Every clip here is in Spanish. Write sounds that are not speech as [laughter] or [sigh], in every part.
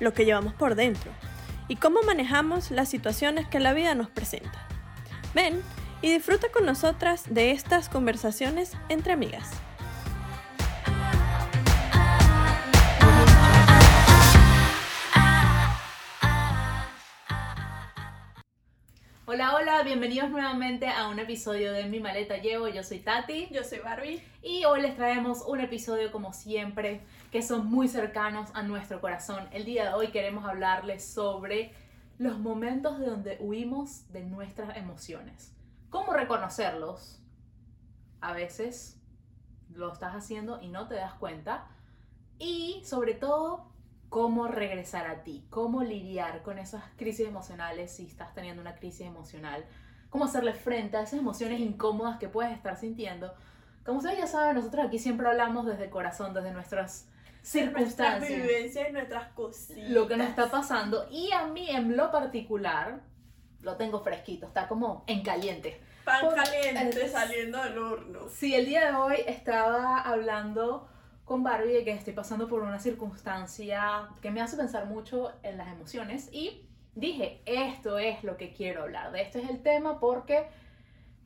lo que llevamos por dentro y cómo manejamos las situaciones que la vida nos presenta. Ven y disfruta con nosotras de estas conversaciones entre amigas. Hola, hola, bienvenidos nuevamente a un episodio de Mi Maleta Llevo. Yo soy Tati Yo soy Barbie. y hoy les traemos un episodio como siempre que son muy cercanos a nuestro corazón. El día de hoy queremos hablarles sobre los momentos de donde huimos de nuestras emociones. ¿Cómo reconocerlos? A veces lo estás haciendo y no te das cuenta. Y sobre todo, cómo regresar a ti, cómo lidiar con esas crisis emocionales si estás teniendo una crisis emocional, cómo hacerle frente a esas emociones incómodas que puedes estar sintiendo. Como ustedes ya saben, nosotros aquí siempre hablamos desde el corazón, desde nuestras Nuestras circunstancias, vivencias y nuestras cositas. lo que nos está pasando. Y a mí en lo particular, lo tengo fresquito, está como en caliente. Pan caliente es- saliendo del horno. Sí, el día de hoy estaba hablando con Barbie de que estoy pasando por una circunstancia que me hace pensar mucho en las emociones y dije, esto es lo que quiero hablar, de este es el tema porque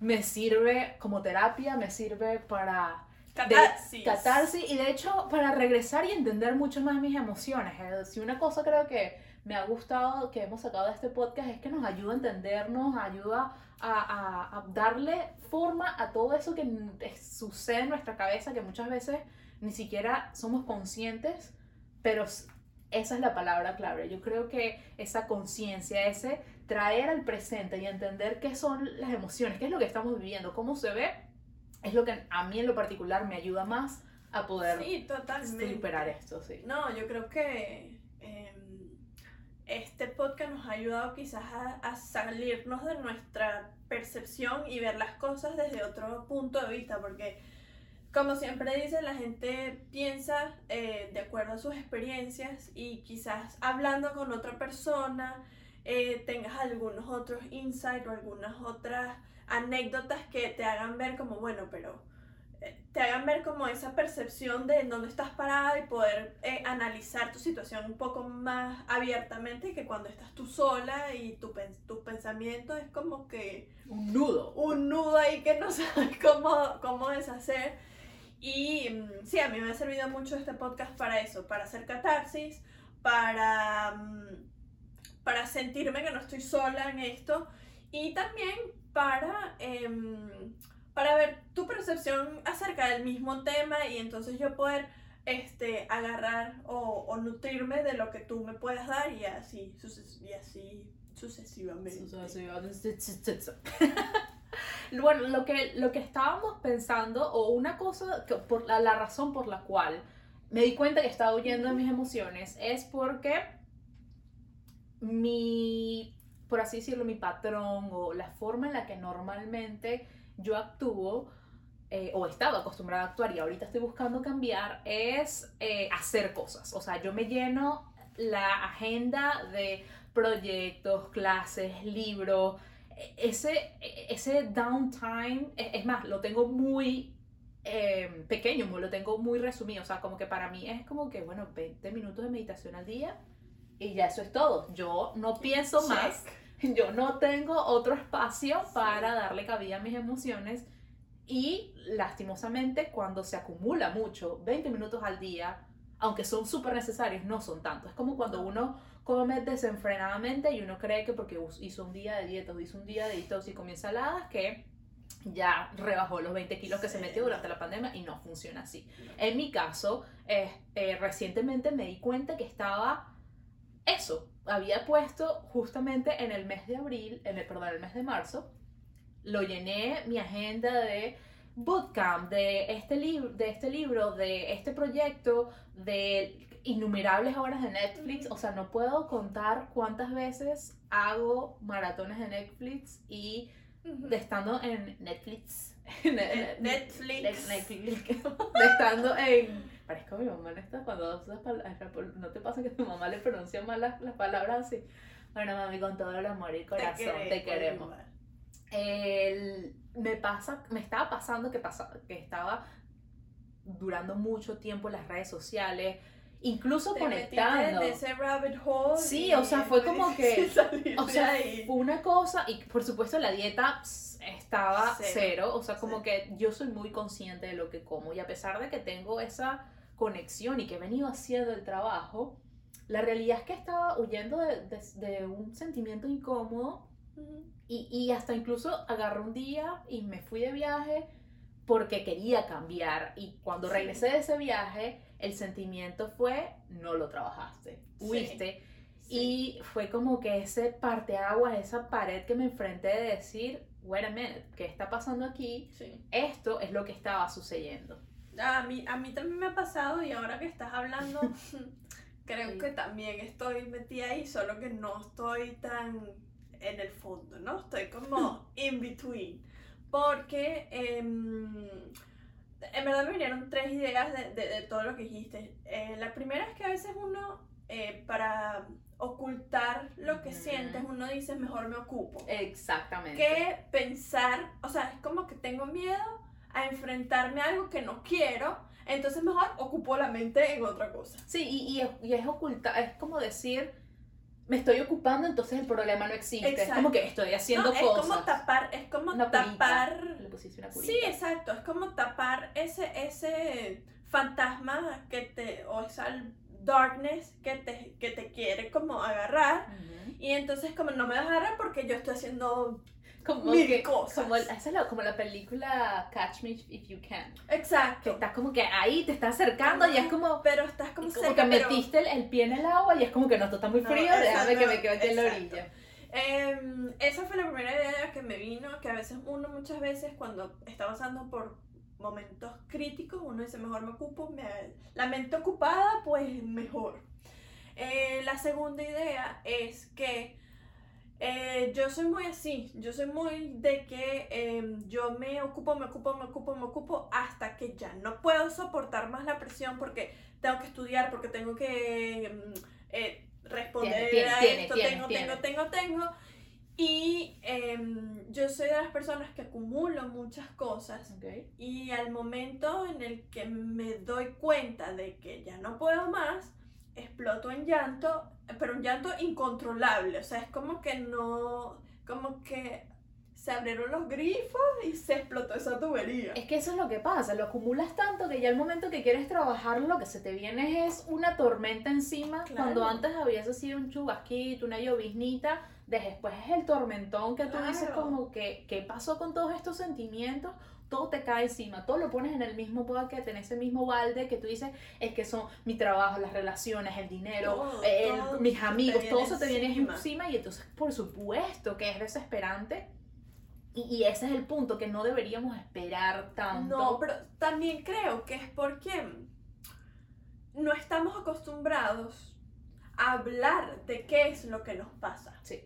me sirve como terapia, me sirve para Catarsis. catarsis y de hecho para regresar y entender mucho más mis emociones. Si una cosa creo que me ha gustado que hemos sacado de este podcast es que nos ayuda a entendernos, ayuda a, a- a darle forma a todo eso que sucede en nuestra cabeza que muchas veces ni siquiera somos conscientes, pero esa es la palabra clave. Yo creo que esa conciencia, ese traer al presente y entender qué son las emociones, qué es lo que estamos viviendo, cómo se ve, es lo que a mí en lo particular me ayuda más a poder Sí, superar esto, sí. No, yo creo que em, este podcast nos ha ayudado quizás a, a salirnos de nuestra percepción y ver las cosas desde otro punto de vista, porque como siempre dice, la gente piensa eh, de acuerdo a sus experiencias y quizás hablando con otra persona eh, tengas algunos otros insights o algunas otras anécdotas que te hagan ver como, bueno, pero eh, te hagan ver como esa percepción de en dónde estás parada y poder analizar tu situación un poco más abiertamente que cuando estás tú sola y tu, pen- tus pensamientos es como que Un nudo. un nudo ahí que no [laughs] sabes cómo, cómo deshacer. Y mm, sí, a mí me ha servido mucho este podcast para eso, para hacer catarsis, para, mm, para sentirme que no estoy sola en esto y también para, em, para ver tu percepción acerca del mismo tema y entonces yo poder este, agarrar o, o nutrirme de lo que tú me puedas dar y así, suces- y así sucesivamente. [laughs] Bueno, lo que, lo que estábamos pensando, o una cosa, que por la, la razón por la cual me di cuenta que estaba huyendo de mis emociones, es porque mi, por así decirlo, mi patrón o la forma en la que normalmente yo actúo, eh, o estaba acostumbrada a actuar y ahorita estoy buscando cambiar, es eh, hacer cosas. O sea, yo me lleno la agenda de proyectos, clases, libros, ese, ese downtime, e- es más, lo tengo muy eh, pequeño, lo tengo muy resumido, o sea, como que para mí es como que, bueno, 20 minutos de meditación al día y ya eso es todo. Yo no pienso Check. más, [laughs] yo no tengo otro espacio para darle cabida a mis emociones y lastimosamente cuando se acumula mucho, 20 minutos al día, aunque son súper necesarios, no son tanto. Es como cuando uno come desenfrenadamente y uno cree que porque hizo un día de dieta o hizo un día de detox y comió ensaladas que ya rebajó los 20 kilos que se Sí. metió durante la pandemia y no funciona así. En mi caso, eh, eh, recientemente me di cuenta que estaba eso. Había puesto justamente en el mes de abril, en el, perdón, el mes de marzo, lo llené mi agenda de bootcamp, de este, de este libro, de este proyecto, de innumerables horas de Netflix. O sea, no puedo contar cuántas veces hago maratones de Netflix y de estando en Netflix. [laughs] Netflix. Netflix. [laughs] De estando en. Parezco mi mamá en esta cuando usas palabras. No te pasa que tu mamá le pronuncia mal las, las palabras así. Bueno, mami, con todo el amor y corazón, te, queremos. El, me pasa, me estaba pasando que, pasa, que estaba durando mucho tiempo en las redes sociales, incluso conectando. En ese rabbit hole sí, o sea, fue como [laughs] que, o sea, fue una cosa y por supuesto la dieta estaba cero, o sea, como que yo soy muy consciente de lo que como y a pesar de que tengo esa conexión y que he venido haciendo el trabajo, la realidad es que estaba huyendo de, un sentimiento incómodo y, y, hasta incluso agarré un día y me fui de viaje porque quería cambiar y cuando regresé de ese viaje el sentimiento fue no lo trabajaste, huiste y fue como que ese parteaguas, esa pared que me enfrenté de decir, wait a minute, ¿qué está pasando aquí? Esto es lo que estaba sucediendo. A mí, a mí también me ha pasado y ahora que estás hablando [laughs] Creo que también estoy metida ahí, solo que no estoy tan en el fondo, ¿no? Estoy como [laughs] in between. Porque em, en verdad me vinieron tres ideas de, de, todo lo que dijiste. Eh, la primera es que a veces uno, eh, para ocultar lo que sientes, uno dice, mejor me ocupo. Exactamente. Que pensar, o sea, es como que tengo miedo a enfrentarme a algo que no quiero entonces mejor ocupo la mente en otra cosa. Sí, y, y, es oculta, es como decir, me estoy ocupando, entonces el problema no existe. Es como que estoy haciendo cosas. Es como tapar, es como tapar. Le pusiste una sí, exacto, es como tapar ese, ese fantasma que te, o esa darkness que te, que te quiere como agarrar. Y entonces como no me vas a agarrar porque yo estoy haciendo como mil cosas. Como, esa es la, como la película Catch Me If You Can. Exacto. Que estás como que ahí, te estás acercando y es como... Pero estás como Como que metiste el, pie en el agua y es como que no, esto está muy frío, déjame que me quede aquí en la orilla. Em, esa fue la primera idea que me vino, que a veces uno muchas veces cuando está pasando por momentos críticos, uno dice, mejor me ocupo, me, la mente ocupada, pues mejor. Eh, la segunda idea es que eh, yo soy muy así, yo soy muy de que em, yo me ocupo, me ocupo, me ocupo, me ocupo hasta que ya no puedo soportar más la presión porque tengo que estudiar, porque tengo que em, eh, responder a esto, tengo, tengo, tengo, tengo. Y em, yo soy de las personas que acumulo muchas cosas y al momento en el que me doy cuenta de que ya no puedo más, exploto en llanto, pero un llanto incontrolable, o sea, es como que no, como que se abrieron los grifos y se explotó esa tubería. Es que eso es lo que pasa, lo acumulas tanto que ya el momento que quieres trabajarlo, lo que se te viene es una tormenta encima, cuando antes habías sido un chubasquito, una lloviznita, después es el tormentón que tú dices como que, ¿qué pasó con todos estos sentimientos? Todo te cae encima, todo lo pones en el mismo bucket, en ese mismo balde que tú dices, es que son mi trabajo, las relaciones, el dinero, mis amigos, todo eso te viene encima. y entonces por supuesto que es desesperante. Y, ese es el punto, que no deberíamos esperar tanto. No, pero también creo que es porque no estamos acostumbrados a hablar de qué es lo que nos pasa. Sí.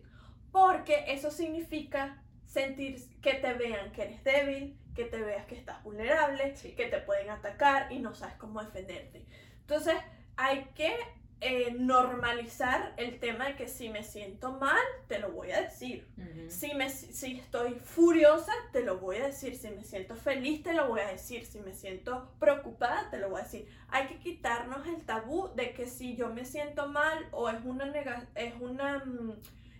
Porque eso significa sentir que te vean que eres débil, que te veas que estás vulnerable, que te pueden atacar y no sabes cómo defenderte. Entonces, hay que eh, normalizar el tema de que si me siento mal, te lo voy a decir. si, me, si estoy furiosa, te lo voy a decir. Si me siento feliz, te lo voy a decir. Si me siento preocupada, te lo voy a decir. Hay que quitarnos el tabú de que si yo me siento mal o es una, es una mm,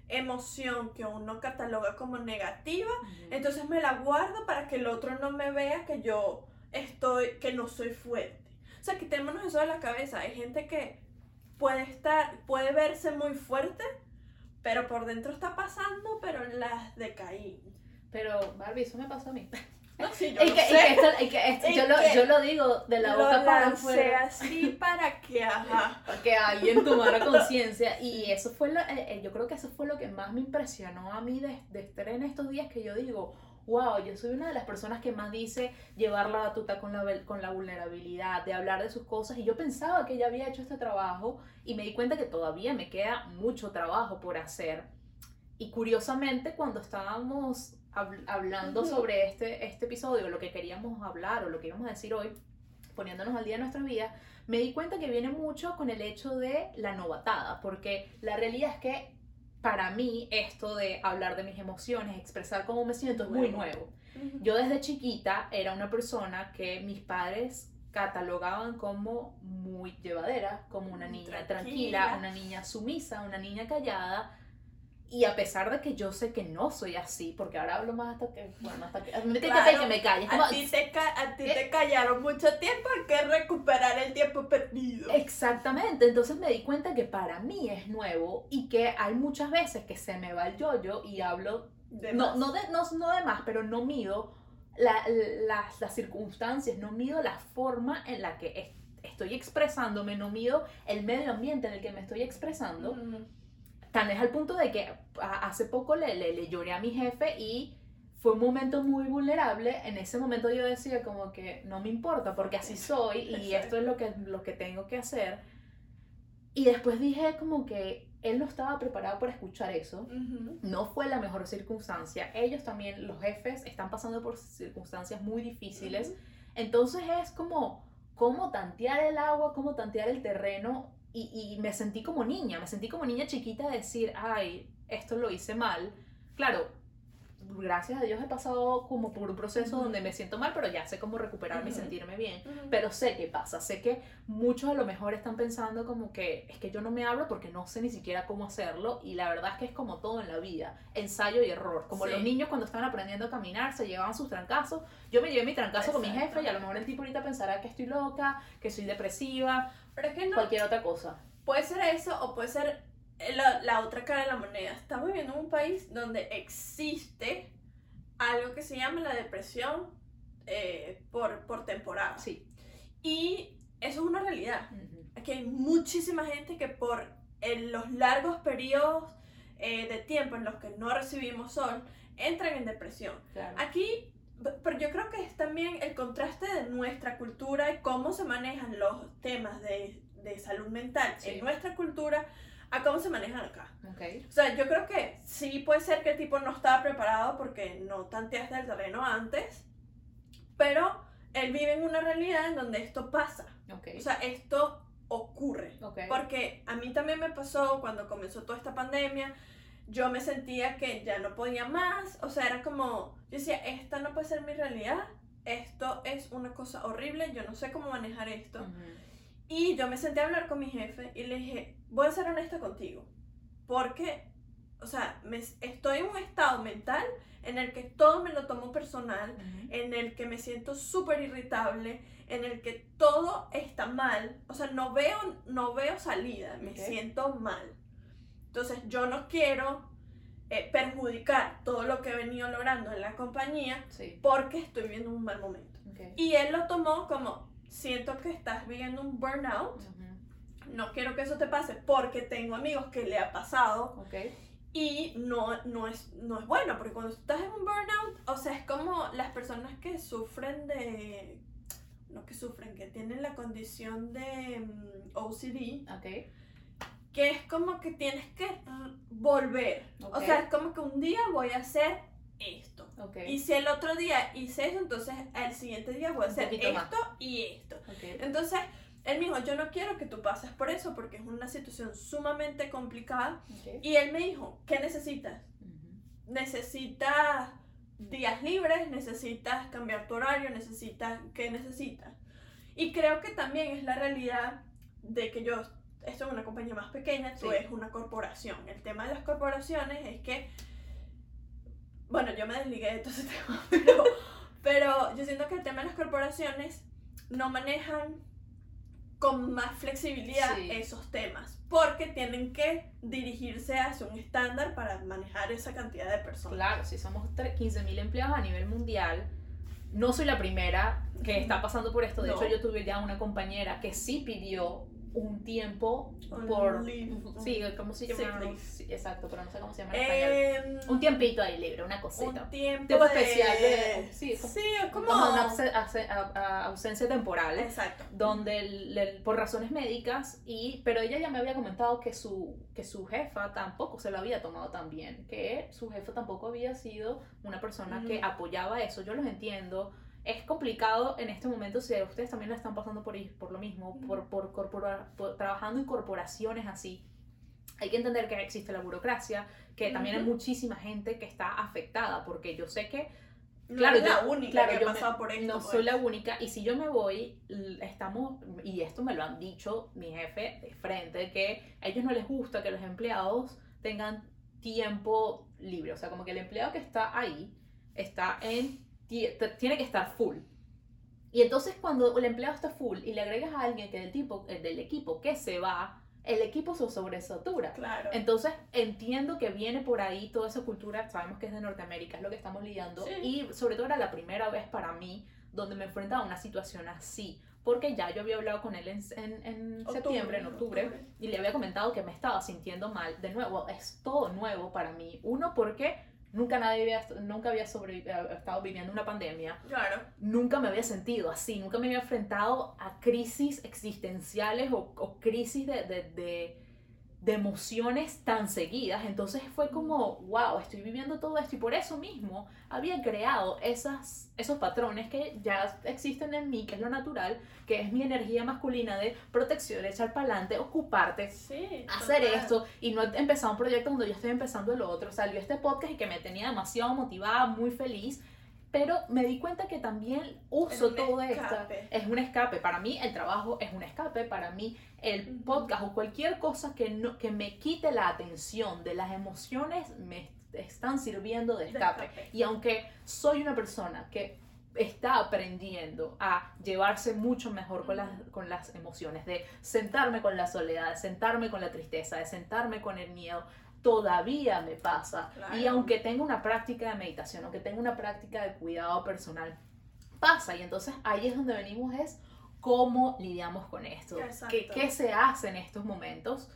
emoción que uno cataloga como negativa, entonces me la guardo para que el otro no me vea que yo estoy, que no soy fuerte. O sea, quitémonos eso de la cabeza. Hay gente que puede estar, puede verse muy fuerte, pero por dentro está pasando, pero las decaí. Pero, Barbie, eso me pasó a mí. [laughs] yo, lo, digo de la boca para afuera. así para que, ajá. [laughs] Para que alguien tomara conciencia. Y eso fue lo, eh, eh, yo creo que eso fue lo que más me impresionó a mí de, de estar en estos días que yo digo, wow, yo soy una de las personas que más dice llevar la batuta con la, con la vulnerabilidad, de hablar de sus cosas. Y yo pensaba que ya había hecho este trabajo y me di cuenta que todavía me queda mucho trabajo por hacer. Y curiosamente, cuando estábamos hab- hablando Ujú. sobre este, este episodio, lo que queríamos hablar o lo que íbamos a decir hoy, poniéndonos al día de nuestras vidas, me di cuenta que viene mucho con el hecho de la novatada, porque la realidad es que para mí esto de hablar de mis emociones, expresar cómo me siento es muy Nuevo. nuevo. Ujú. Yo desde chiquita era una persona que mis padres catalogaban como muy llevadera, como una niña tranquila, Tranquila. una niña sumisa, una niña callada. Y a pesar de que yo sé que no soy así, porque ahora hablo más hasta que, bueno, hasta que, Claro, que me calle. es como- A ti, te, ca- a ti ¿Qué? te callaron mucho tiempo, hay que recuperar el tiempo perdido. Exactamente, entonces me di cuenta que para mí es nuevo y que hay muchas veces que se me va el yoyo y hablo, De no, no, de, no, no de más, pero no mido la- las, las circunstancias, no mido la forma en la que es- estoy expresándome, no mido el medio ambiente en el que me estoy expresando. Ujú. Tan es al punto de que hace poco le, le, le lloré a mi jefe y fue un momento muy vulnerable. En ese momento yo decía como que no me importa porque así soy y esto es lo que, lo que tengo que hacer. Y después dije como que él no estaba preparado para escuchar eso. No fue la mejor circunstancia. Ellos también, los jefes, están pasando por circunstancias muy difíciles. Entonces es como, cómo tantear el agua, cómo tantear el terreno. Y, y me sentí como niña, me sentí como niña chiquita de decir, ay, esto lo hice mal. Claro, gracias a Dios he pasado como por un proceso Ujú. donde me siento mal, pero ya sé cómo recuperarme y sentirme bien. Pero sé qué pasa, sé que muchos a lo mejor están pensando como que es que yo no me hablo porque no sé ni siquiera cómo hacerlo y la verdad es que es como todo en la vida, ensayo y error, como Sí. los niños cuando estaban aprendiendo a caminar se llevaban sus trancazos, yo me llevé mi trancazo con mi jefe y a lo mejor el tipo ahorita pensará que estoy loca, que soy depresiva, Pero es que no, cualquier otra cosa. puede ser eso o puede ser la, la otra cara de la moneda. Estamos viviendo en un país donde existe algo que se llama la depresión eh, por, por temporada. Sí. Y eso es una realidad. Ujú. Aquí hay muchísima gente que por en los largos periodos eh, de tiempo en los que no recibimos sol entran en depresión. Claro. Aquí, pero yo creo que es también el contraste de nuestra cultura y cómo se manejan los temas de, de salud mental Sí. en nuestra cultura a cómo se manejan acá. Ok. O sea, yo creo que sí puede ser que el tipo no estaba preparado porque no tanteaste el terreno antes, pero él vive en una realidad en donde esto pasa. Ok. O sea, esto ocurre. ok. Porque a mí también me pasó cuando comenzó toda esta pandemia, yo me sentía que ya no podía más, o sea, era como, yo decía, esta no puede ser mi realidad, esto es una cosa horrible, yo no sé cómo manejar esto. Ujú. Y yo me senté a hablar con mi jefe y le dije, voy a ser honesta contigo, porque, o sea, me, estoy en un estado mental en el que todo me lo tomo personal, en el que me siento súper irritable, en el que todo está mal, o sea, no veo, no veo salida, me siento mal. Entonces yo no quiero eh, perjudicar todo lo que he venido logrando en la compañía Sí. porque estoy viviendo un mal momento. Y él lo tomó como, siento que estás viviendo un burnout, Ujú. no quiero que eso te pase porque tengo amigos que le ha pasado Ok. y no, no, es, no es bueno, porque cuando estás en un burnout, o sea, es como las personas que sufren de, no que sufren, que tienen la condición de mm, OCD, Ok. que es como que tienes que r- volver. Ok. O sea, es como que un día voy a hacer esto. Ok. Y si el otro día hice eso, entonces al siguiente día voy a hacer poquito más. esto y esto. Ok. Entonces, él me dijo, yo no quiero que tú pases por eso porque es una situación sumamente complicada. Ok. Y él me dijo, ¿qué necesitas? Ujú. necesitas días libres, necesitas cambiar tu horario, necesitas, ¿qué necesitas? Y creo que también es la realidad de que yo, esto es una compañía más pequeña, tú Sí. es una corporación. El tema de las corporaciones es que, bueno, yo me desligué de todo ese [laughs] tema, pero, pero yo siento que el tema de las corporaciones no manejan con más flexibilidad Sí. esos temas, porque tienen que dirigirse hacia un estándar para manejar esa cantidad de personas. Claro, si somos tre- 15.000 empleados a nivel mundial, no soy la primera que está pasando por esto. De No. hecho, yo tuve ya una compañera que sí pidió un tiempo Un por... Sí, ¿cómo se llama? Sí, exacto, pero no sé cómo se llama en español. Em, Un tiempito ahí libre, una cosita. un tiempo Tipo de- especial de- sí, como- sí, es como, Como una ausencia temporal. exacto donde el- el- por razones médicas y pero ella ya me había comentado que su que su jefa tampoco se lo había tomado tan bien que su jefa tampoco había sido una persona que apoyaba eso yo los entiendo es complicado en este momento si ustedes también lo están pasando por, por lo mismo por, por, corpora- por- trabajando en corporaciones así hay que entender que existe la burocracia que también hay Ujú. muchísima gente que está afectada porque yo sé que no Claro, es la yo- única claro, que ha yo me- pasado por esto no pues. soy la única y si yo me voy estamos y esto me lo han dicho mi jefe de frente que a ellos no les gusta que los empleados tengan tiempo libre o sea como que el empleado que está ahí está en tiene que estar full y entonces cuando el empleado está full y le agregas a alguien que del tipo eh, del equipo que se va el equipo se sobresatura claro entonces entiendo que viene por ahí toda esa cultura, sabemos que es de Norteamérica, es lo que estamos lidiando. Sí. Y sobre todo era la primera vez para mí donde me enfrentaba a una situación así. Porque ya yo había hablado con él en, en- en Octubre, septiembre, en octubre, octubre. y le había comentado que me estaba sintiendo mal. De nuevo, es todo nuevo para mí. Uno, porque nunca nadie había, nunca había eh, estado viviendo una pandemia. Claro. Nunca me había sentido así, nunca me había enfrentado a crisis existenciales o, o crisis de, de, de- de emociones tan seguidas. Entonces fue como, wow, estoy viviendo todo esto y por eso mismo había creado esas, esos patrones que ya existen en mí, que es lo natural, que es mi energía masculina de protección, echar para adelante, ocuparte, sí hacer total. esto y no empezar un proyecto donde yo estoy empezando el otro. Salió este podcast y que me tenía demasiado motivada, muy feliz, pero me di cuenta que también uso todo esto. Es un escape. Para mí el trabajo es un escape. Para mí el podcast o cualquier cosa que, no, que me quite la atención de las emociones me están sirviendo de De escape. escape. Y aunque soy una persona que está aprendiendo a llevarse mucho mejor con las, con las emociones, de sentarme con la soledad, de sentarme con la tristeza, de sentarme con el miedo, todavía me pasa. Claro. Y aunque tenga una práctica de meditación, aunque tenga una práctica de cuidado personal, pasa. Y entonces ahí es donde venimos es cómo lidiamos con esto. ¿Qué, qué se hace en estos momentos.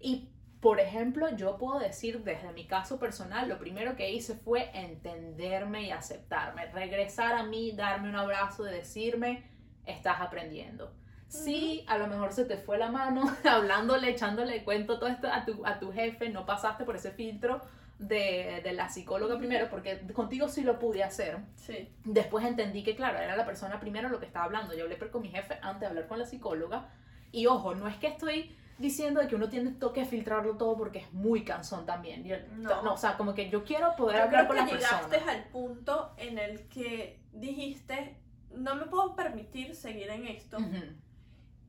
Y por ejemplo, yo puedo decir desde mi caso personal, lo primero que hice fue entenderme y aceptarme, regresar a mí, darme un abrazo, de decirme, estás aprendiendo. Sí, a lo mejor se te fue la mano [laughs] hablándole, echándole cuento todo esto a tu, a tu jefe, no pasaste por ese filtro de, de la psicóloga primero, porque contigo sí lo pude hacer. sí Después entendí que, claro, era la persona primero lo que estaba hablando. Yo hablé con mi jefe antes de hablar con la psicóloga. Y ojo, no es que estoy diciendo de que uno tiene que filtrarlo todo porque es muy cansón también. Yo- No. no, o sea, como que yo quiero poder Yo hablar creo con que las llegaste al punto en el que dijiste, no me puedo permitir seguir en esto.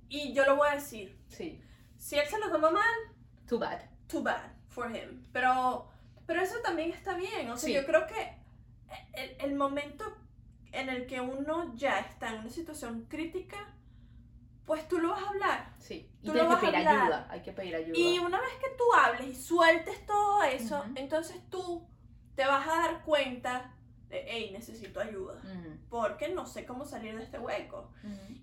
Y yo lo voy a decir. Sí, Si él se lo toma mal, too bad. too bad for him. Pero, pero eso también está bien. O sea, Sí. yo creo que el, el momento en el que uno ya está en una situación crítica, pues tú lo vas a hablar. Sí, y Tú tienes lo que vas a pedir hablar. ayuda. Hay que pedir ayuda. Y una vez que tú hables y sueltes todo eso, Ujú. entonces tú te vas a dar cuenta hey, necesito ayuda. Porque no sé cómo salir de este hueco.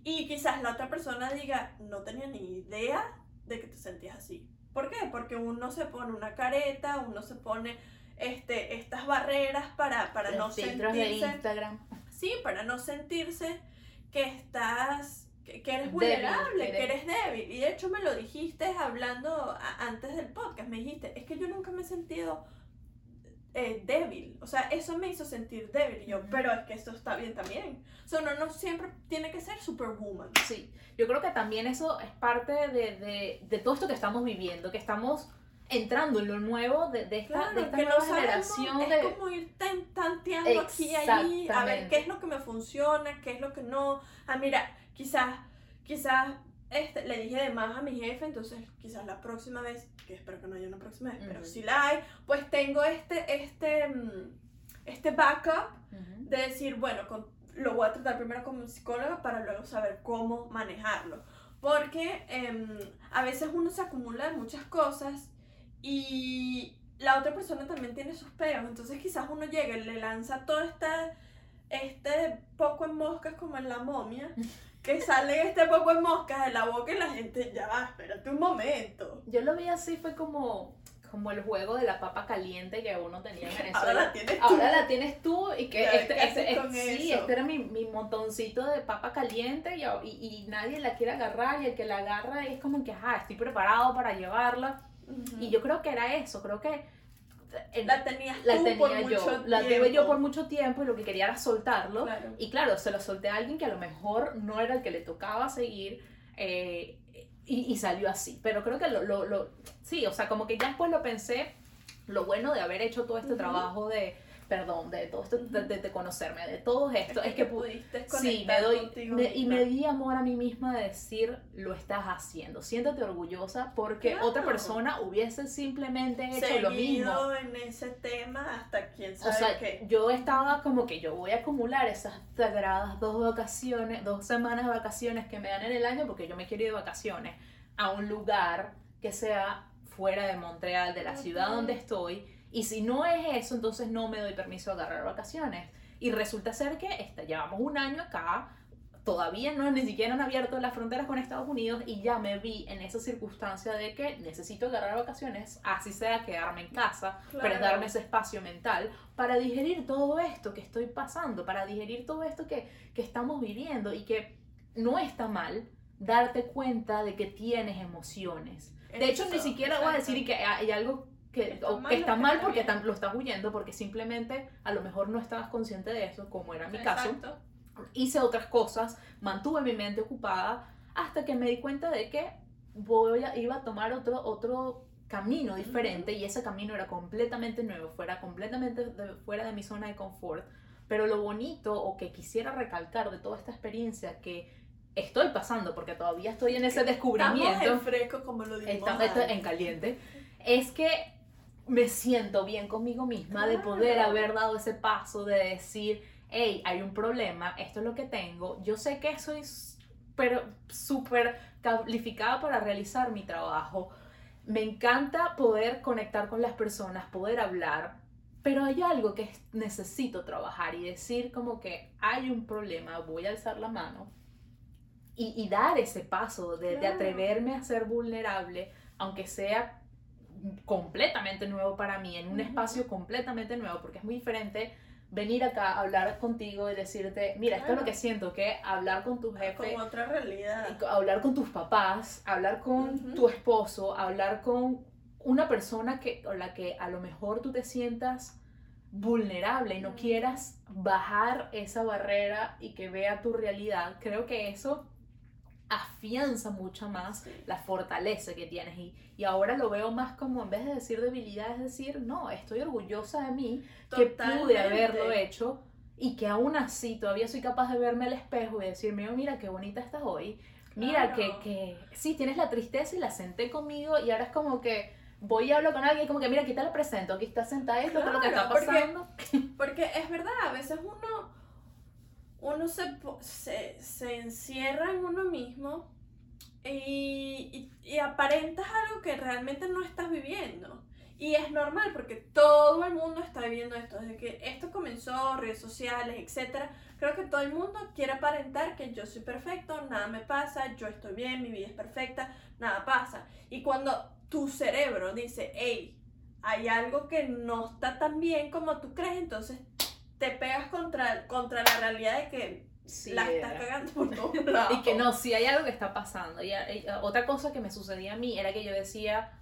Y quizás la otra persona diga, no tenía ni idea de que te sentías así. ¿Por qué? Porque uno se pone una careta, uno se pone este, estas barreras para, para no filtros de sentirse. Instagram. Sí, para no sentirse que estás. que, eres vulnerable, que que eres- eres débil. Y de hecho me lo dijiste hablando a- antes del podcast. Me dijiste, es que yo nunca me he sentido eh, débil. O sea, eso me hizo sentir débil. Y yo, pero es que esto está bien también. O sea, uno no siempre tiene que ser superwoman. Sí, yo creo que también eso es parte de, de, de todo esto que estamos viviendo, que estamos entrando en lo nuevo de, de esta, Claro, de esta que nueva no sabemos, generación es de... como ir tan- tanteando aquí y allí, a ver qué es lo que me funciona, qué es lo que no. Ah, mira, quizás, quizás este, le dije de más a mi jefe, entonces quizás la próxima vez, que espero que no haya una próxima vez, pero si la hay, pues tengo este, este, mm, este backup de decir, bueno, con- lo voy a tratar primero como psicóloga para luego saber cómo manejarlo. Porque em, a veces uno se acumula de muchas cosas y la otra persona también tiene sus peos. Entonces quizás uno llega y le lanza todo este, este poco en moscas como en la momia [laughs] que sale este poco de moscas de la boca y la gente, ya va, espérate un momento. Yo lo vi así, fue como, como el juego de la papa caliente que uno tenía en Venezuela. Ahora la tienes tú. Ahora la tienes tú y que este, ¿qué haces este- con sí, eso? este era mi, mi montoncito de papa caliente y, y- y nadie la quiere agarrar y el que la agarra es como que, ajá, estoy preparado para llevarla. Y yo creo que era eso, creo que en- la tenías la tú tenía por yo, mucho la tuve yo tiempo. por mucho tiempo y lo que quería era soltarlo. Claro. Y claro, se lo solté a alguien que a lo mejor no era el que le tocaba seguir eh, y, y salió así. Pero creo que lo, lo, lo- sí, o sea, como que ya después lo pensé, lo bueno de haber hecho todo este trabajo de, perdón, de todo esto, de, Ujú. de- de conocerme, de todo esto, es que pu- pudiste Sí, me doy contigo me- y me di amor a mí misma de decir, lo estás haciendo. Siéntate orgullosa porque Claro. otra persona hubiese simplemente hecho lo mismo. en ese tema hasta quién sabe O sea, qué. yo estaba como que yo voy a acumular esas sagradas dos vacaciones, dos semanas de vacaciones que me dan en el año porque yo me quiero ir de vacaciones a un lugar que sea fuera de Montreal, de la ciudad donde estoy. Y si no es eso, entonces no me doy permiso de agarrar vacaciones. Y resulta ser que este, llevamos un año acá, todavía no ni siquiera han abierto las fronteras con Estados Unidos y ya me vi en esa circunstancia de que necesito agarrar vacaciones, así sea quedarme en casa, Claro. darme ese espacio mental para digerir todo esto que estoy pasando, para digerir todo esto que, que estamos viviendo y que no está mal darte cuenta de que tienes emociones. De hecho, ni Eso, siquiera voy a decir que hay algo que Está o mal que está mal está porque tam- lo estás huyendo, porque simplemente a lo mejor no estabas consciente de eso, como era mi caso. Exacto. Hice otras cosas, mantuve mi mente ocupada hasta que me di cuenta de que voy a, iba a tomar otro, otro camino diferente y ese camino era completamente nuevo, fuera completamente de- fuera de mi zona de confort. Pero lo bonito o que quisiera recalcar de toda esta experiencia que estoy pasando, porque todavía estoy en ese Estamos descubrimiento, en fresco como lo dijimos Está- está en caliente, es que me siento bien conmigo misma de poder haber dado ese paso de decir, hey, hay un problema, esto es lo que tengo, yo sé que soy pero súper calificada para realizar mi trabajo, me encanta poder conectar con las personas, poder hablar, pero hay algo que es- necesito trabajar y decir como que hay un problema, voy a alzar la mano y, y dar ese paso de, atreverme a ser vulnerable, aunque sea completamente nuevo para mí, en un espacio completamente nuevo, porque es muy diferente venir acá a hablar contigo y decirte, mira, esto es lo que siento, que hablar con tu jefe, Con otra realidad. hablar con tus papás, hablar con tu esposo, hablar con una persona que, con la que a lo mejor tú te sientas vulnerable y no quieras bajar esa barrera y que vea tu realidad, creo que eso afianza mucho más Sí. la fortaleza que tienes y, y ahora lo veo más como en vez de decir debilidad es decir no estoy orgullosa de mí que pude Totalmente. haberlo hecho y que aún así todavía soy capaz de verme al espejo y decirme oh, mira qué bonita estás hoy mira que, Claro. que sí tienes la tristeza y la senté conmigo y ahora es como que voy y hablo con alguien como que mira aquí te la presento aquí está sentada esto esto es lo que está Claro, porque- pasando [laughs] Porque es verdad, a veces uno, uno se, se, se encierra en uno mismo y, y, y aparentas algo que realmente no estás viviendo. Y es normal porque todo el mundo está viviendo esto. Desde que esto comenzó, redes sociales, etc. Creo que todo el mundo quiere aparentar que yo soy perfecto, nada me pasa, yo estoy bien, mi vida es perfecta, nada pasa. Y cuando tu cerebro dice, hey, hay algo que no está tan bien como tú crees, entonces te pegas contra, contra la realidad de que Sí, la estás cagando por [laughs] todos lados. Y que no, si hay algo que está pasando. Y, y, otra cosa que me sucedía a mí era que yo decía,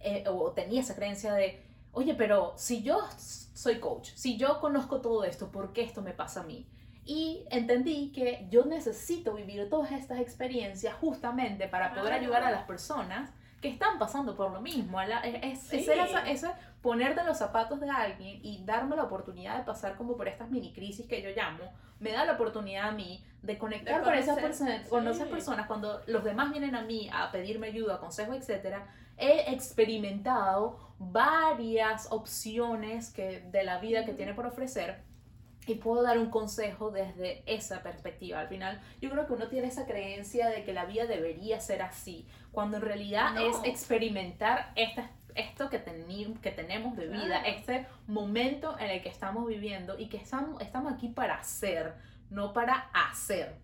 eh, o tenía esa creencia de, oye, pero si yo soy coach, si yo conozco todo esto, ¿por qué esto me pasa a mí? Y entendí que yo necesito vivir todas estas experiencias justamente para poder Claro. ayudar a las personas que están pasando por lo mismo. La- Es, es- Sí. esa- ese ponerte los zapatos de alguien y darme la oportunidad de pasar como por estas mini crisis que yo llamo, me da la oportunidad a mí de conectar De con, esas personas, con esas personas cuando los demás vienen a mí a pedirme ayuda, consejo, etcétera. He experimentado varias opciones que, de la vida que tiene por ofrecer y puedo dar un consejo desde esa perspectiva. Al final, yo creo que uno tiene esa creencia de que la vida debería ser así, cuando en realidad No. es experimentar esta, esto que, teni- que tenemos de vida, Claro. este momento en el que estamos viviendo y que estamos, estamos aquí para hacer, no para hacer.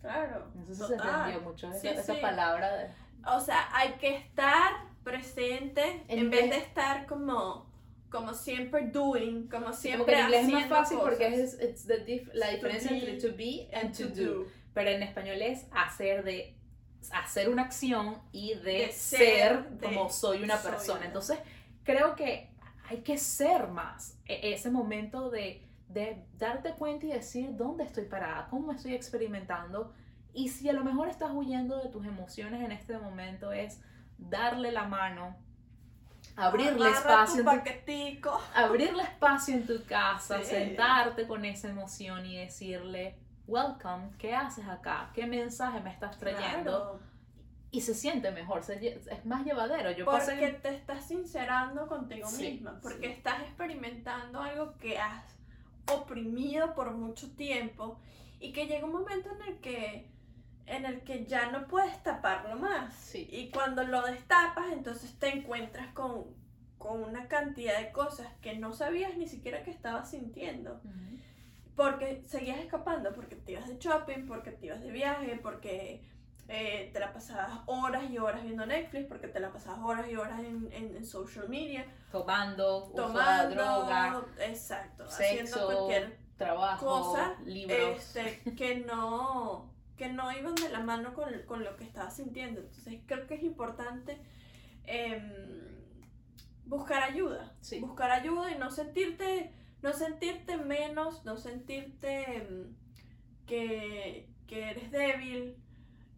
Claro. Si se entendió mucho esa, Sí, esa sí. palabra de... O sea, hay que estar presente en, En vez de estar como, como siempre doing, como Como siempre que en inglés es más haciendo fácil porque cosas. es it's the dif- la To diferencia entre to be and, And to, do. Pero en español es hacer de hacer una acción y de, De ser, ser, de como soy una soy persona. una. Entonces, creo que hay que ser más e- ese momento de, de darte cuenta y decir dónde estoy parada, cómo me estoy experimentando. Y si a lo mejor estás huyendo de tus emociones en este momento, es darle la mano, abrirle Agarra espacio en tu abrirle espacio en tu casa, Sí. sentarte con esa emoción y decirle, welcome, ¿qué haces acá? ¿Qué mensaje me estás trayendo? Claro, Y se siente mejor, se es más llevadero. Yo porque pasé... te estás sincerando contigo Sí, misma, porque sí. estás experimentando algo que has oprimido por mucho tiempo y que llega un momento en el que en el que ya no puedes taparlo más. Sí. Y cuando lo destapas, entonces te encuentras con, con una cantidad de cosas que no sabías ni siquiera que estabas sintiendo. Ujú. Porque seguías escapando, porque te ibas de shopping, porque te ibas de viaje, porque eh, te la pasabas horas y horas viendo Netflix, porque te la pasabas horas y horas en, en- en social media, Tomando, tomando, droga, exacto, haciendo cualquier trabajo, cosa, libros. este, que no que no iban de la mano con, con lo que estabas sintiendo. Entonces creo que es importante em, buscar ayuda. Sí. Buscar ayuda y no sentirte, no sentirte menos, no sentirte em, que, que eres débil.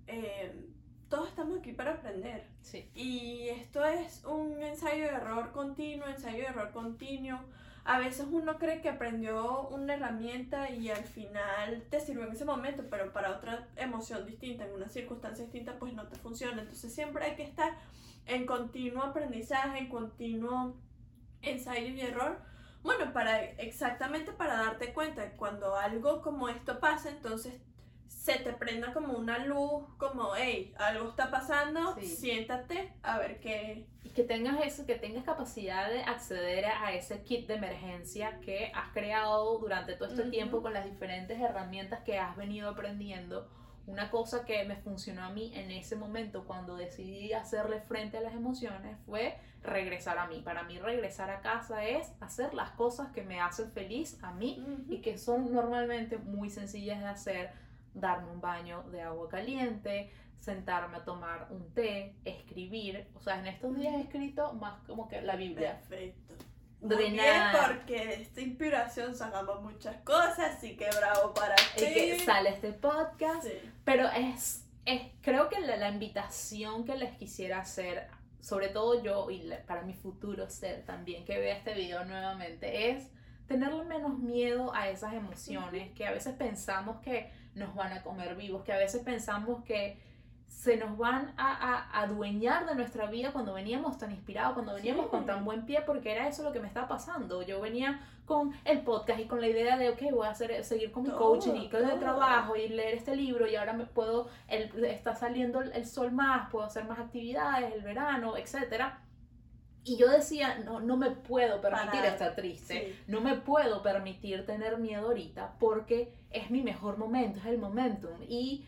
Em, todos estamos aquí para aprender. Sí. Y esto es un ensayo de error continuo, ensayo de error continuo. A veces uno cree que aprendió una herramienta y al final te sirvió en ese momento, pero para otra emoción distinta, en una circunstancia distinta, pues no te funciona. Entonces siempre hay que estar en continuo aprendizaje, en continuo ensayo y error. Bueno, para exactamente para darte cuenta, cuando algo como esto pasa, entonces se te prenda como una luz, como, hey, algo está pasando, Sí. siéntate a ver qué... Y que tengas eso, que tengas capacidad de acceder a ese kit de emergencia que has creado durante todo este tiempo con las diferentes herramientas que has venido aprendiendo. Una cosa que me funcionó a mí en ese momento cuando decidí hacerle frente a las emociones fue regresar a mí. Para mí regresar a casa es hacer las cosas que me hacen feliz a mí y que son normalmente muy sencillas de hacer. Darme un baño de agua caliente, sentarme a tomar un té, escribir. O sea, en estos días he escrito más como que la Biblia. Perfecto. Muy bien, porque de esta inspiración sacamos muchas cosas, así que bravo para ti. Y que sale este podcast. Sí. Pero es, es creo que la, la invitación que les quisiera hacer, sobre todo yo y la- para mi futuro ser también que vea este video nuevamente, es tenerle menos miedo a esas emociones que a veces pensamos que nos van a comer vivos, que a veces pensamos que se nos van a, a- adueñar de nuestra vida cuando veníamos tan inspirados, cuando veníamos Sí. con tan buen pie, porque era eso lo que me estaba pasando. Yo venía con el podcast y con la idea de, ok, voy a hacer, seguir con mi Todo, coaching y con el trabajo y leer este libro y ahora me puedo, el, está saliendo el, el sol más, puedo hacer más actividades, el verano, etcétera. Y yo decía, no, no me puedo permitir Parar. estar triste, Sí. no me puedo permitir tener miedo ahorita porque es mi mejor momento, es el momentum. Y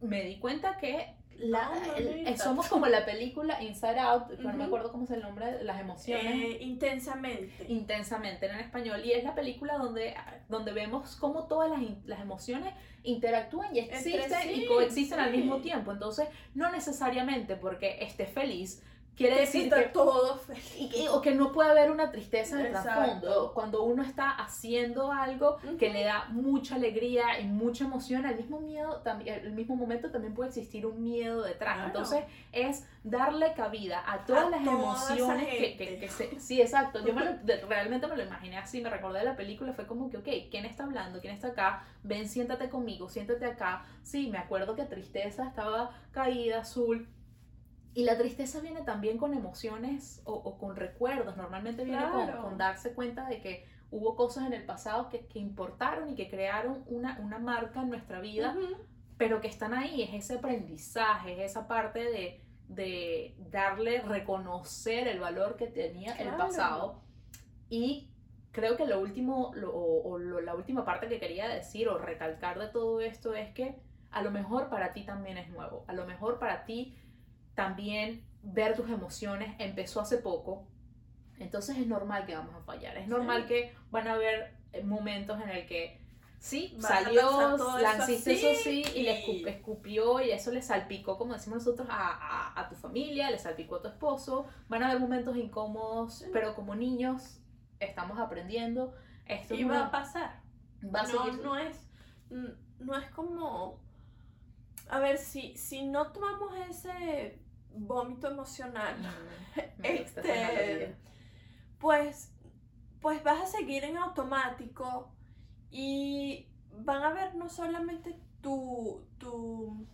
me di cuenta que la- el- mamita. eh, somos como la película Inside Out, no me acuerdo cómo es el nombre las emociones. Eh, intensamente. Intensamente en español y es la película donde, donde vemos cómo todas las, las emociones interactúan y existen sí, y coexisten al mismo tiempo. Entonces, no necesariamente porque esté feliz quiere Que decir que todo feliz. y que- o que no puede haber una tristeza de trasfondo. Cuando uno está haciendo algo que Ujú. le da mucha alegría y mucha emoción, al mismo miedo, también, al mismo momento también puede existir un miedo detrás. Claro. Entonces es darle cabida a todas A las toda emociones que, que- que se... Sí, exacto. Yo me lo- [laughs] realmente me lo imaginé así, me recordé de la película, fue como que, ok, ¿quién está hablando? ¿Quién está acá? Ven, siéntate conmigo, siéntate acá. Sí, me acuerdo que tristeza estaba caída, azul. Y la tristeza viene también con emociones o, o con recuerdos. Normalmente viene con, Claro. con darse cuenta de que hubo cosas en el pasado que, que importaron y que crearon una, una marca en nuestra vida, Ujú. pero que están ahí. Es ese aprendizaje, es esa parte de, de darle, reconocer el valor que tenía el Claro. pasado. Y creo que lo último, lo- o lo- la última parte que quería decir o recalcar de todo esto es que a lo mejor para ti también es nuevo, a lo mejor para ti también ver tus emociones empezó hace poco, entonces es normal que vamos a fallar, es normal que van a haber momentos en el que sí, salió, lanciste eso, sí y, le escupió y eso le salpicó, como decimos nosotros, a, tu familia, le salpicó a tu esposo, van a haber momentos incómodos, pero como niños estamos aprendiendo. Esto y va a pasar. Va a no, no es, no es como, a ver, si, si no tomamos ese vómito emocional, [laughs] este, pues, pues vas a seguir en automático y van a ver no solamente tu, tu,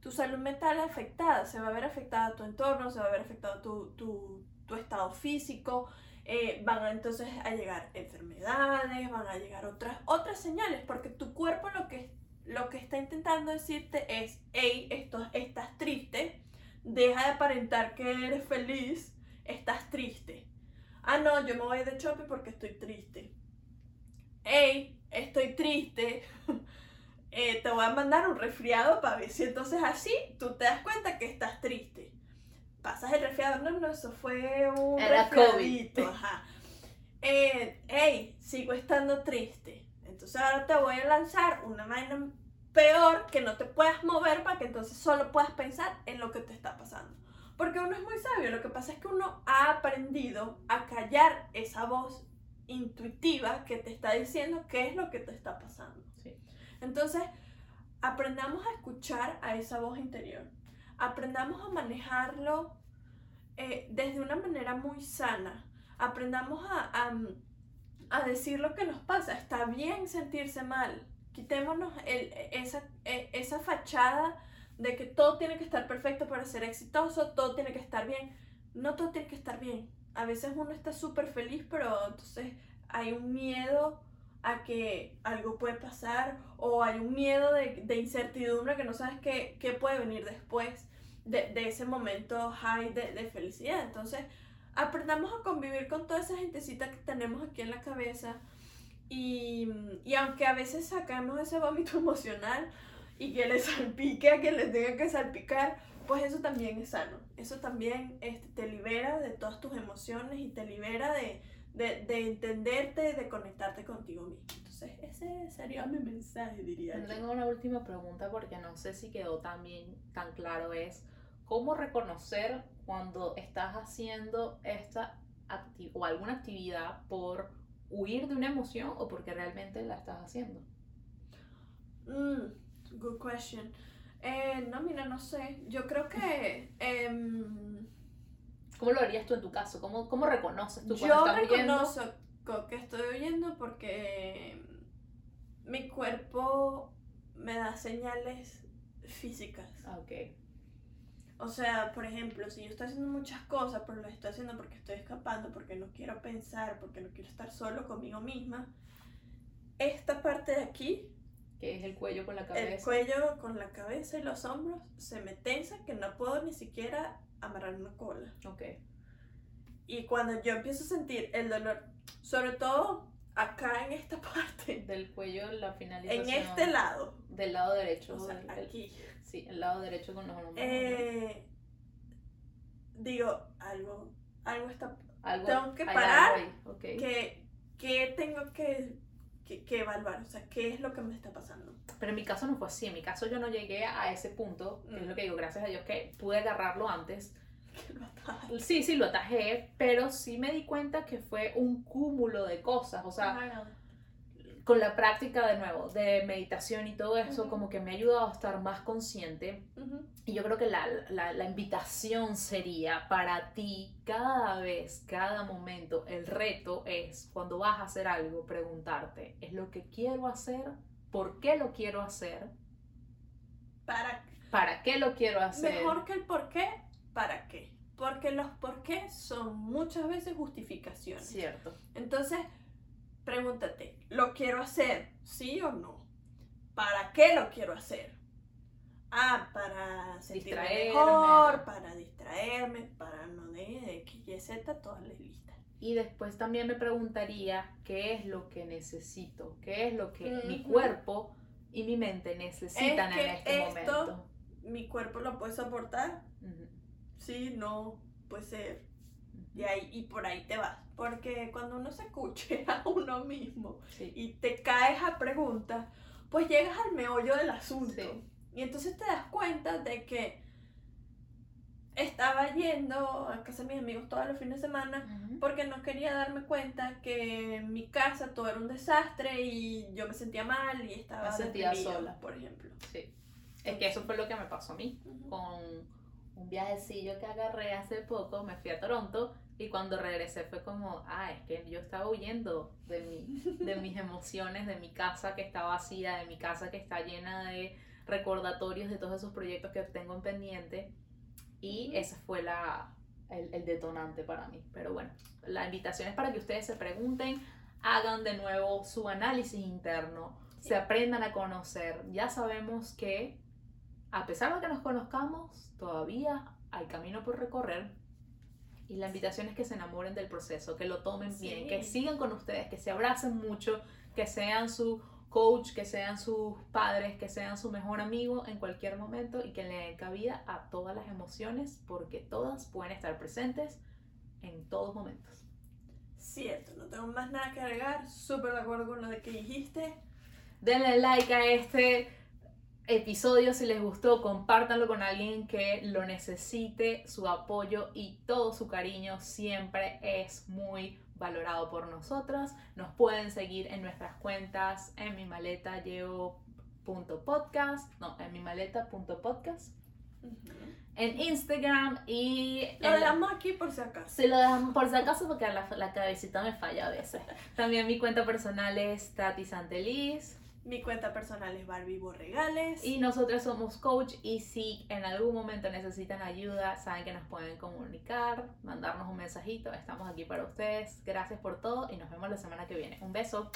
tu salud mental afectada, se va a ver afectada tu entorno, se va a ver afectado tu, tu, tu estado físico, eh, van a, entonces a llegar enfermedades, van a llegar otras, otras señales, porque tu cuerpo lo que, lo que está intentando decirte es, hey, esto, estás triste, deja de aparentar que eres feliz, estás triste. Ah, no, yo me voy de shopping porque estoy triste. Hey, estoy triste. [laughs] Eh, te voy a mandar un resfriado para ver si entonces así tú te das cuenta que estás triste. Pasas el resfriado, no, no, eso fue un Era resfriadito. Ajá. Eh, hey, sigo estando triste. Entonces ahora te voy a lanzar una vaina peor que no te puedas mover para que entonces solo puedas pensar en lo que te está pasando. Porque uno es muy sabio, lo que pasa es que uno ha aprendido a callar esa voz intuitiva que te está diciendo qué es lo que te está pasando. Entonces, aprendamos a escuchar a esa voz interior, aprendamos a manejarlo eh, desde una manera muy sana, aprendamos a, a, a decir lo que nos pasa, está bien sentirse mal, Quitémonos esa, e, esa fachada de que todo tiene que estar perfecto para ser exitoso, todo tiene que estar bien. No todo tiene que estar bien. A veces uno está súper feliz, pero entonces hay un miedo a que algo puede pasar o hay un miedo de, de incertidumbre que no sabes qué, qué puede venir después de, de ese momento high de, de, felicidad. Entonces, aprendamos a convivir con toda esa gentecita que tenemos aquí en la cabeza y, y aunque a veces sacamos ese vómito [laughs] emocional y que le salpique a quien le tenga que salpicar, pues eso también es sano. Eso también este, te libera de todas tus emociones y te libera de, de, de entenderte, de conectarte contigo mismo. Entonces, ese sería mi mensaje, diría yo. Tengo una última pregunta porque no sé si quedó tan bien, tan claro. Es, ¿cómo reconocer cuando estás haciendo esta o alguna actividad por huir de una emoción o porque realmente la estás haciendo? Mm, good question. Eh, no, mira, no sé. Yo creo que... Em, ¿Cómo lo harías tú en tu caso? ¿Cómo, cómo reconoces tú cuando Yo reconozco que estoy oyendo porque mi cuerpo me da señales físicas. Ah, ok. O sea, por ejemplo, si yo estoy haciendo muchas cosas, pero las estoy haciendo porque estoy escapando, porque no quiero pensar, porque no quiero estar solo conmigo misma, esta parte de aquí, que es el cuello con la cabeza. El cuello con la cabeza y los hombros se me tensa que no puedo ni siquiera amarrar una cola. Ok. Y cuando yo empiezo a sentir el dolor, sobre todo acá en esta [laughs] parte. Del cuello, la finalización. En este lado. Del lado derecho. O sea, aquí. Sí, el lado derecho con los hombros. Eh, digo, algo, algo está... tengo que parar. Que, que tengo que, que, evaluar, o sea, qué es lo que me está pasando. Pero en mi caso no fue así, en mi caso yo no llegué a ese punto, que es lo mm. que digo, gracias a Dios que pude agarrarlo antes. Sí, sí, lo atajé, pero sí me di cuenta que fue un cúmulo de cosas, o sea, con la práctica de nuevo, de meditación y todo eso, como que me ha ayudado a estar más consciente. Y yo creo que la, la, la, invitación sería para ti, cada vez, cada momento, el reto es, cuando vas a hacer algo, preguntarte, ¿es lo que quiero hacer? ¿Por qué lo quiero hacer? ¿Para, ¿Para qué lo quiero hacer? Mejor que el por qué, ¿para qué? Porque los por qué son muchas veces justificaciones. Cierto. Entonces, Pregúntate, ¿lo quiero hacer? ¿Sí o no? ¿Para qué lo quiero hacer? Ah, para sentirme mejor, para distraerme, para no de X, Y, Z, todas las listas. Y después también me preguntaría qué es lo que necesito, qué es lo que mi cuerpo y mi mente necesitan Es que en este esto- momento. Mi cuerpo lo puede soportar, sí, no, puede ser. Y, ahí, y por ahí te vas. Porque cuando uno se escuche a [laughs] uno mismo Sí. y te caes a preguntas, pues llegas al meollo del asunto. Sí. Y entonces te das cuenta de que estaba yendo a casa de mis amigos todos los fines de semana porque no quería darme cuenta que en mi casa todo era un desastre y yo me sentía mal y estaba Me sentía sola. por ejemplo. Sí. Es que eso fue lo que me pasó a mí. Con un viajecillo que agarré hace poco, me fui a Toronto y cuando regresé fue como, ah, es que yo estaba huyendo de, mi, de mis emociones, de mi casa que está vacía, de mi casa que está llena de recordatorios de todos esos proyectos que tengo en pendiente. Y ese fue la, el, el detonante para mí. Pero bueno, la invitación es para que ustedes se pregunten, hagan de nuevo su análisis interno, Sí. se aprendan a conocer. Ya sabemos que, a pesar de que nos conozcamos, todavía hay camino por recorrer. Y la invitación es que se enamoren del proceso, que lo tomen Sí. bien, que sigan con ustedes, que se abracen mucho, que sean su coach, que sean sus padres, que sean su mejor amigo en cualquier momento y que le den cabida a todas las emociones porque todas pueden estar presentes en todos momentos. Cierto, no tengo más nada que agregar. Súper de acuerdo con lo que dijiste. Denle like a este episodio si les gustó, compártanlo con alguien que lo necesite, su apoyo y todo su cariño siempre es muy valorado por nosotras. Nos pueden seguir en nuestras cuentas en mi maleta podcast, no, en mi maleta.podcast, en Instagram y Lo la- dejamos aquí por si acaso. si lo dejamos por si acaso porque la, la cabecita me falla a veces. También mi cuenta personal es Tati Santeliz. Mi cuenta personal es Barbie Borregales. Y nosotros somos coach y si en algún momento necesitan ayuda, saben que nos pueden comunicar, mandarnos un mensajito. Estamos aquí para ustedes. Gracias por todo y nos vemos la semana que viene. Un beso.